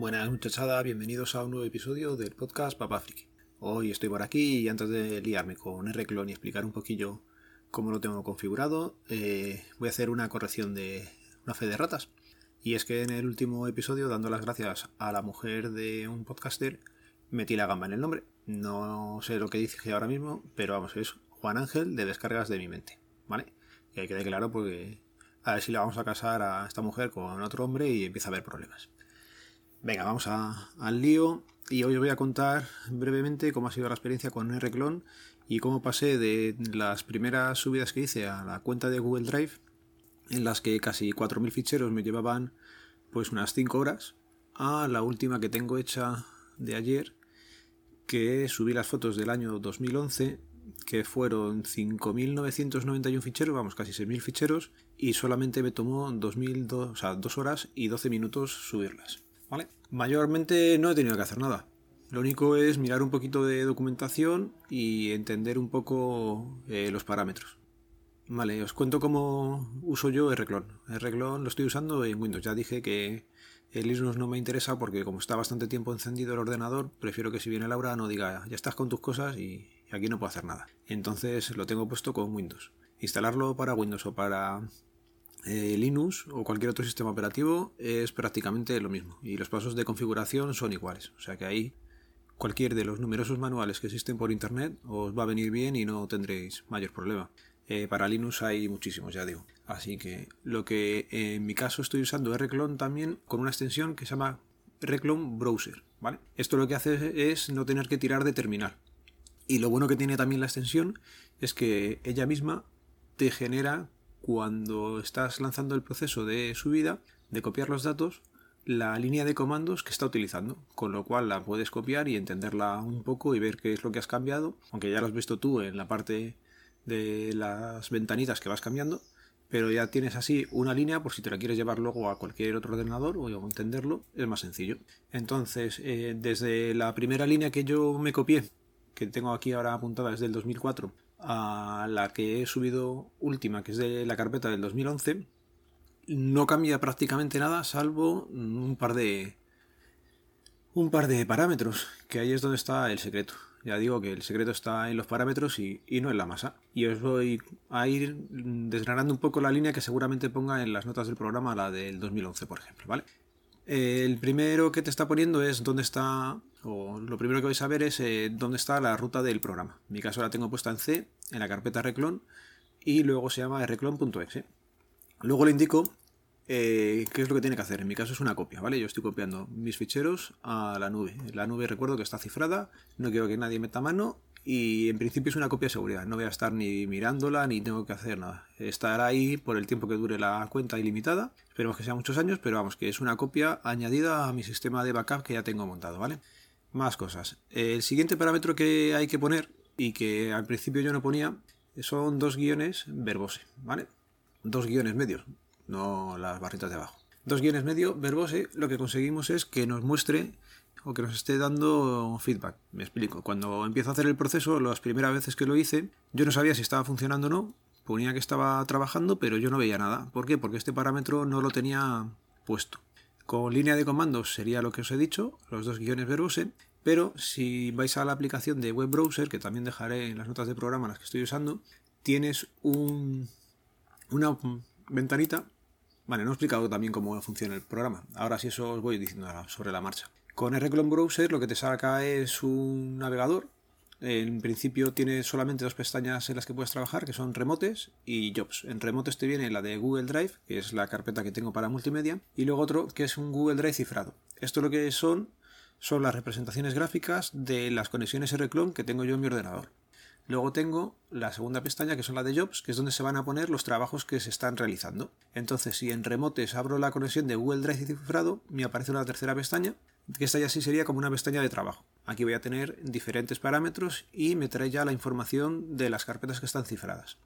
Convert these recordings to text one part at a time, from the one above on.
Buenas muchachada, bienvenidos a un nuevo episodio del podcast Papá Friki. Hoy estoy por aquí y antes de liarme con RClone y explicar un poquillo cómo lo tengo configurado, eh, voy a hacer una corrección de una fe de ratas. Y es que en el último episodio, dando las gracias a la mujer de un podcaster, metí la gamba en el nombre. No sé lo que dice ahora mismo, pero vamos, es Juan Ángel de Descargas de mi mente. ¿Vale? Que quede claro porque a ver si le vamos a casar a esta mujer con otro hombre y empieza a haber problemas. Venga, vamos al lío y hoy os voy a contar brevemente cómo ha sido la experiencia con RClone y cómo pasé de las primeras subidas que hice a la cuenta de Google Drive en las que casi 4.000 ficheros me llevaban pues unas 5 horas a la última que tengo hecha de ayer que subí las fotos del año 2011 que fueron 5.991 ficheros, vamos, casi 6.000 ficheros, y solamente me tomó 2.000, o sea, 2 horas y 12 minutos subirlas. Mayormente no he tenido que hacer nada. Lo único es mirar un poquito de documentación y entender un poco eh, los parámetros. Vale, os cuento cómo uso yo RClone. RClone lo estoy usando en Windows. Ya dije que el Linux no me interesa porque como está bastante tiempo encendido el ordenador, prefiero que si viene Laura no diga ya estás con tus cosas y aquí no puedo hacer nada. Entonces lo tengo puesto con Windows. Instalarlo para Windows o para eh, Linux o cualquier otro sistema operativo es prácticamente lo mismo y los pasos de configuración son iguales. O sea que ahí cualquier de los numerosos manuales que existen por internet os va a venir bien y no tendréis mayor problema. Eh, para Linux hay muchísimos, ya digo. Así que lo que en mi caso estoy usando es Reclone también con una extensión que se llama Reclone Browser. ¿vale? Esto lo que hace es no tener que tirar de terminal. Y lo bueno que tiene también la extensión es que ella misma te genera cuando estás lanzando el proceso de subida, de copiar los datos, la línea de comandos que está utilizando, con lo cual la puedes copiar y entenderla un poco y ver qué es lo que has cambiado, aunque ya lo has visto tú en la parte de las ventanitas que vas cambiando, pero ya tienes así una línea por si te la quieres llevar luego a cualquier otro ordenador o entenderlo, es más sencillo. Entonces, eh, desde la primera línea que yo me copié, que tengo aquí ahora apuntada desde el 2004, a la que he subido última, que es de la carpeta del 2011, no cambia prácticamente nada salvo un par de un par de parámetros, que ahí es donde está el secreto. Ya digo que el secreto está en los parámetros y, y, no en la masa. Y os voy a ir desgranando un poco la línea que seguramente ponga en las notas del programa, la del 2011, por ejemplo, ¿vale? El primero que te está poniendo es dónde está, o lo primero que vais a ver es eh, dónde está la ruta del programa. En mi caso la tengo puesta en C, en la carpeta reclon, y luego se llama reclon.exe. Luego le indico eh, qué es lo que tiene que hacer. En mi caso es una copia, ¿vale? Yo estoy copiando mis ficheros a la nube. La nube recuerdo que está cifrada, no quiero que nadie meta mano y en principio es una copia de seguridad. No voy a estar ni mirándola ni tengo que hacer nada. Estará ahí por el tiempo que dure la cuenta ilimitada. Esperemos que sea muchos años, pero vamos, que es una copia añadida a mi sistema de backup que ya tengo montado, ¿vale? Más cosas. El siguiente parámetro que hay que poner y que al principio yo no ponía son dos guiones verbose, ¿vale? Dos guiones medios, no las barritas de abajo. Dos guiones medio verbose, lo que conseguimos es que nos muestre o que nos esté dando feedback. Me explico. Cuando empiezo a hacer el proceso, las primeras veces que lo hice, yo no sabía si estaba funcionando o no. Ponía que estaba trabajando, pero yo no veía nada. ¿Por qué? Porque este parámetro no lo tenía puesto. Con línea de comandos sería lo que os he dicho, los dos guiones verbose, pero si vais a la aplicación de web browser, que también dejaré en las notas de programa las que estoy usando, tienes un, una ventanita. Vale, no he explicado también cómo funciona el programa. Ahora sí eso os voy diciendo sobre la marcha. Con RClone Browser lo que te saca es un navegador. En principio tiene solamente dos pestañas en las que puedes trabajar, que son remotes y jobs. En remotes te viene la de Google Drive, que es la carpeta que tengo para multimedia, y luego otro que es un Google Drive cifrado. Esto lo que son son las representaciones gráficas de las conexiones RClone que tengo yo en mi ordenador. Luego tengo la segunda pestaña que son la de Jobs, que es donde se van a poner los trabajos que se están realizando. Entonces, si en remotes abro la conexión de Google Drive cifrado, me aparece una tercera pestaña que esta ya sí sería como una pestaña de trabajo. Aquí voy a tener diferentes parámetros y me trae ya la información de las carpetas que están cifradas.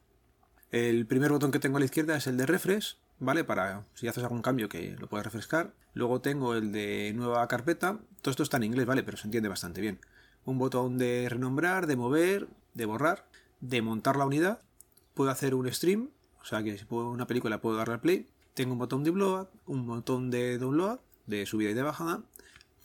El primer botón que tengo a la izquierda es el de refresh, ¿vale? Para si haces algún cambio que lo puedas refrescar. Luego tengo el de nueva carpeta. Todo esto está en inglés, ¿vale? Pero se entiende bastante bien. Un botón de renombrar, de mover, de borrar, de montar la unidad. Puedo hacer un stream, o sea que si puedo una película puedo darle al play. Tengo un botón de upload, un botón de download, de subida y de bajada,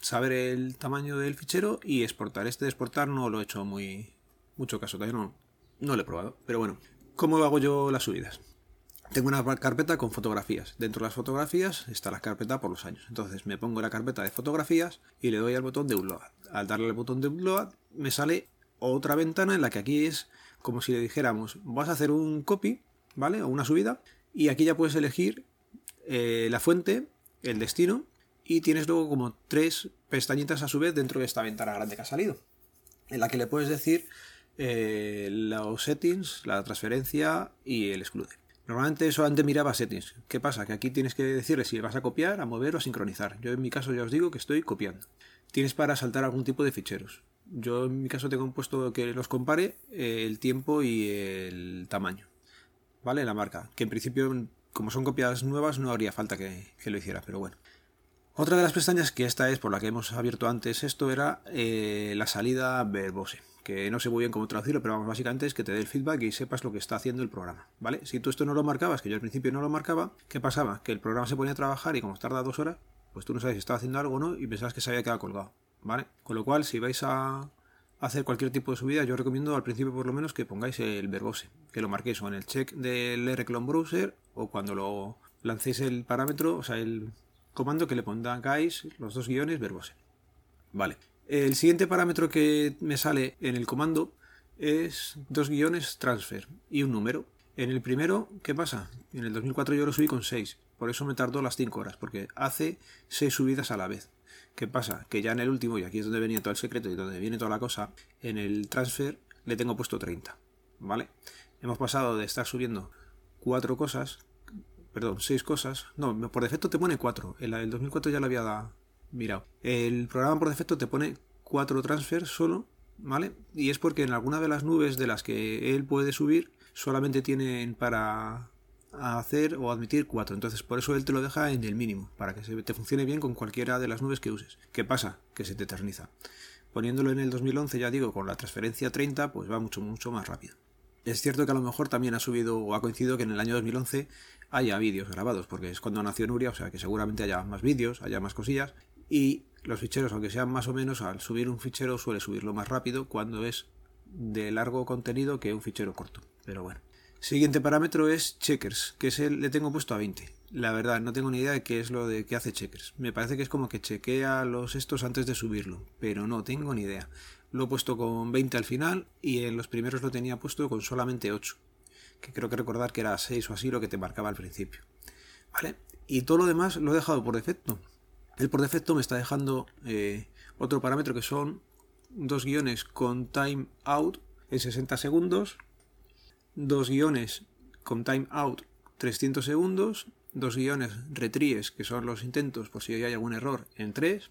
saber el tamaño del fichero y exportar. Este de exportar no lo he hecho muy mucho caso, todavía no, no lo he probado. Pero bueno, ¿cómo hago yo las subidas? Tengo una carpeta con fotografías. Dentro de las fotografías está la carpeta por los años. Entonces me pongo la carpeta de fotografías y le doy al botón de upload. Al darle al botón de upload me sale otra ventana en la que aquí es como si le dijéramos vas a hacer un copy, ¿vale? O una subida y aquí ya puedes elegir eh, la fuente, el destino y tienes luego como tres pestañitas a su vez dentro de esta ventana grande que ha salido en la que le puedes decir eh, los settings, la transferencia y el exclude. Normalmente solamente miraba settings. ¿Qué pasa? Que aquí tienes que decirle si vas a copiar, a mover o a sincronizar. Yo en mi caso ya os digo que estoy copiando. Tienes para saltar algún tipo de ficheros. Yo en mi caso tengo puesto que los compare eh, el tiempo y el tamaño. ¿Vale? La marca. Que en principio, como son copias nuevas, no habría falta que, lo hiciera, pero bueno. Otra de las pestañas, que esta es por la que hemos abierto antes esto, era eh, la salida verbose que no sé muy bien cómo traducirlo, pero vamos, básicamente es que te dé el feedback y sepas lo que está haciendo el programa, ¿vale? Si tú esto no lo marcabas, que yo al principio no lo marcaba, ¿qué pasaba? Que el programa se ponía a trabajar y como tarda dos horas, pues tú no sabes si estaba haciendo algo o no y pensabas que se había quedado colgado, ¿vale? Con lo cual, si vais a hacer cualquier tipo de subida, yo recomiendo al principio por lo menos que pongáis el verbose, que lo marquéis o en el check del Reclone Browser o cuando lo lancéis el parámetro, o sea, el comando que le pongáis los dos guiones verbose. Vale, el siguiente parámetro que me sale en el comando es dos guiones transfer y un número. En el primero, ¿qué pasa? En el 2004 yo lo subí con 6, por eso me tardó las 5 horas, porque hace 6 subidas a la vez. ¿Qué pasa? Que ya en el último, y aquí es donde venía todo el secreto y donde viene toda la cosa, en el transfer le tengo puesto 30, ¿vale? Hemos pasado de estar subiendo 4 cosas, perdón, 6 cosas, no, por defecto te pone 4, en la del 2004 ya la había dado Mira, el programa por defecto te pone cuatro transfers solo, ¿vale? Y es porque en alguna de las nubes de las que él puede subir solamente tienen para hacer o admitir cuatro. Entonces por eso él te lo deja en el mínimo, para que se te funcione bien con cualquiera de las nubes que uses. ¿Qué pasa? Que se te eterniza. Poniéndolo en el 2011, ya digo, con la transferencia 30, pues va mucho, mucho más rápido. Es cierto que a lo mejor también ha subido o ha coincidido que en el año 2011 haya vídeos grabados, porque es cuando nació Nuria, o sea que seguramente haya más vídeos, haya más cosillas, y los ficheros, aunque sean más o menos, al subir un fichero suele subirlo más rápido cuando es de largo contenido que un fichero corto. Pero bueno. Siguiente parámetro es checkers, que es el, le tengo puesto a 20. La verdad, no tengo ni idea de qué es lo de que hace checkers. Me parece que es como que chequea los estos antes de subirlo, pero no tengo ni idea. Lo he puesto con 20 al final y en los primeros lo tenía puesto con solamente 8. Que creo que recordar que era 6 o así lo que te marcaba al principio. ¿Vale? Y todo lo demás lo he dejado por defecto. Él por defecto me está dejando eh, otro parámetro que son dos guiones con time out en 60 segundos, dos guiones con time out 300 segundos, dos guiones retries, que son los intentos por si hay algún error, en 3,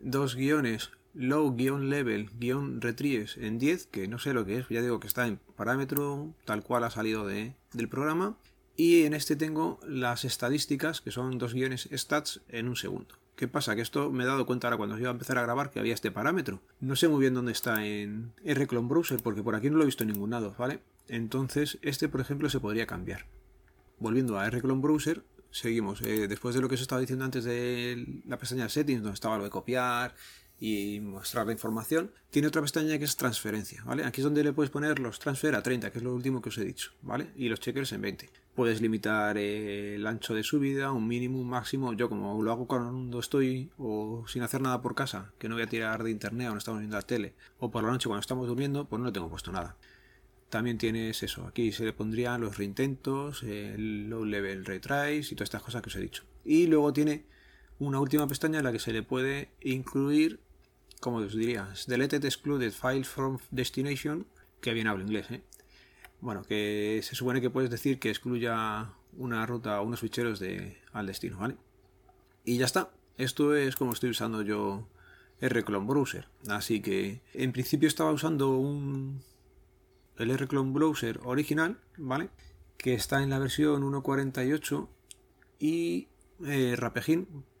dos guiones low guion level guion retries en 10, que no sé lo que es, ya digo que está en parámetro tal cual ha salido de, del programa, y en este tengo las estadísticas, que son dos guiones stats en un segundo. ¿Qué pasa? Que esto me he dado cuenta ahora cuando iba a empezar a grabar que había este parámetro. No sé muy bien dónde está en Reclone Browser porque por aquí no lo he visto en ningún lado, ¿vale? Entonces este, por ejemplo, se podría cambiar. Volviendo a Reclone Browser, seguimos. Eh, después de lo que os estaba diciendo antes de la pestaña de settings, donde estaba lo de copiar, y mostrar la información, tiene otra pestaña que es transferencia, ¿vale? Aquí es donde le puedes poner los transfer a 30, que es lo último que os he dicho, ¿vale? Y los checkers en 20. Puedes limitar el ancho de subida, un mínimo, un máximo. Yo como lo hago cuando estoy o sin hacer nada por casa, que no voy a tirar de internet o no estamos viendo la tele, o por la noche cuando estamos durmiendo, pues no le tengo puesto nada. También tienes eso, aquí se le pondrían los reintentos, el low level retries y todas estas cosas que os he dicho. Y luego tiene una última pestaña en la que se le puede incluir como os diría, deleted excluded files from destination, que bien hablo inglés, ¿eh? Bueno, que se supone que puedes decir que excluya una ruta o unos ficheros de, al destino, ¿vale? Y ya está. Esto es como estoy usando yo Rclone Browser. Así que en principio estaba usando un el Rclone Browser original, ¿vale? Que está en la versión 1.48 y eh,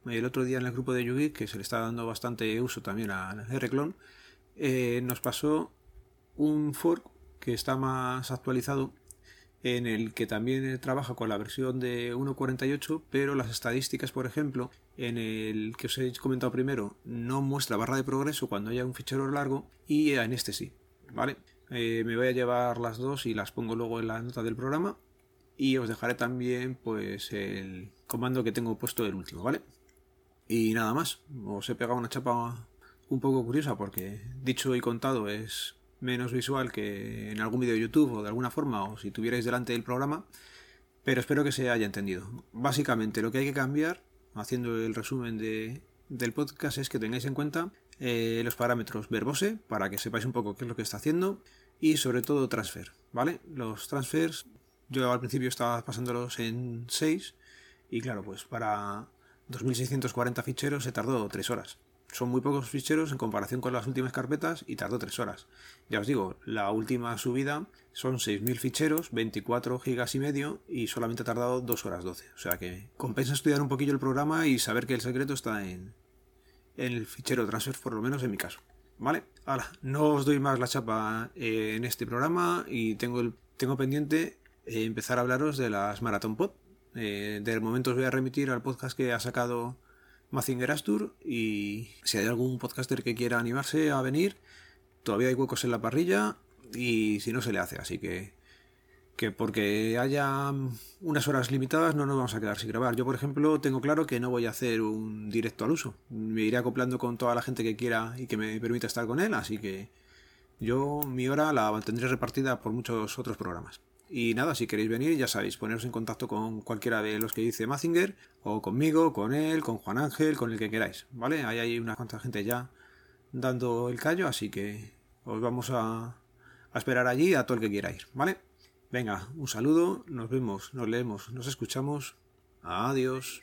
el otro día en el grupo de Yugi, que se le está dando bastante uso también a Rclone, eh, nos pasó un fork que está más actualizado en el que también trabaja con la versión de 1.48, pero las estadísticas, por ejemplo, en el que os he comentado primero, no muestra barra de progreso cuando haya un fichero largo y en este sí, ¿vale? Eh, me voy a llevar las dos y las pongo luego en la nota del programa y os dejaré también pues el comando que tengo puesto el último, ¿vale? Y nada más, os he pegado una chapa un poco curiosa porque dicho y contado es menos visual que en algún vídeo de YouTube o de alguna forma o si tuvierais delante del programa, pero espero que se haya entendido. Básicamente lo que hay que cambiar, haciendo el resumen de, del podcast, es que tengáis en cuenta eh, los parámetros verbose para que sepáis un poco qué es lo que está haciendo y sobre todo transfer, ¿vale? Los transfers, yo al principio estaba pasándolos en 6 y claro, pues para 2640 ficheros se tardó 3 horas son muy pocos ficheros en comparación con las últimas carpetas y tardó 3 horas. Ya os digo, la última subida son 6.000 ficheros, 24 gigas y medio y solamente ha tardado 2 horas 12. O sea que compensa estudiar un poquillo el programa y saber que el secreto está en, el fichero transfer, por lo menos en mi caso. ¿Vale? Ahora, no os doy más la chapa eh, en este programa y tengo, tengo pendiente eh, empezar a hablaros de las Marathon Pod. Eh, de momento os voy a remitir al podcast que ha sacado Mazinger Astur y si hay algún podcaster que quiera animarse a venir, todavía hay huecos en la parrilla y si no se le hace, así que que porque haya unas horas limitadas no nos vamos a quedar sin grabar. Yo, por ejemplo, tengo claro que no voy a hacer un directo al uso. Me iré acoplando con toda la gente que quiera y que me permita estar con él, así que yo mi hora la tendré repartida por muchos otros programas. Y nada, si queréis venir, ya sabéis, poneros en contacto con cualquiera de los que dice Mazinger, o conmigo, con él, con Juan Ángel, con el que queráis, ¿vale? Ahí hay una cuanta gente ya dando el callo, así que os vamos a, a esperar allí a todo el que quiera ir, ¿vale? Venga, un saludo, nos vemos, nos leemos, nos escuchamos. Adiós.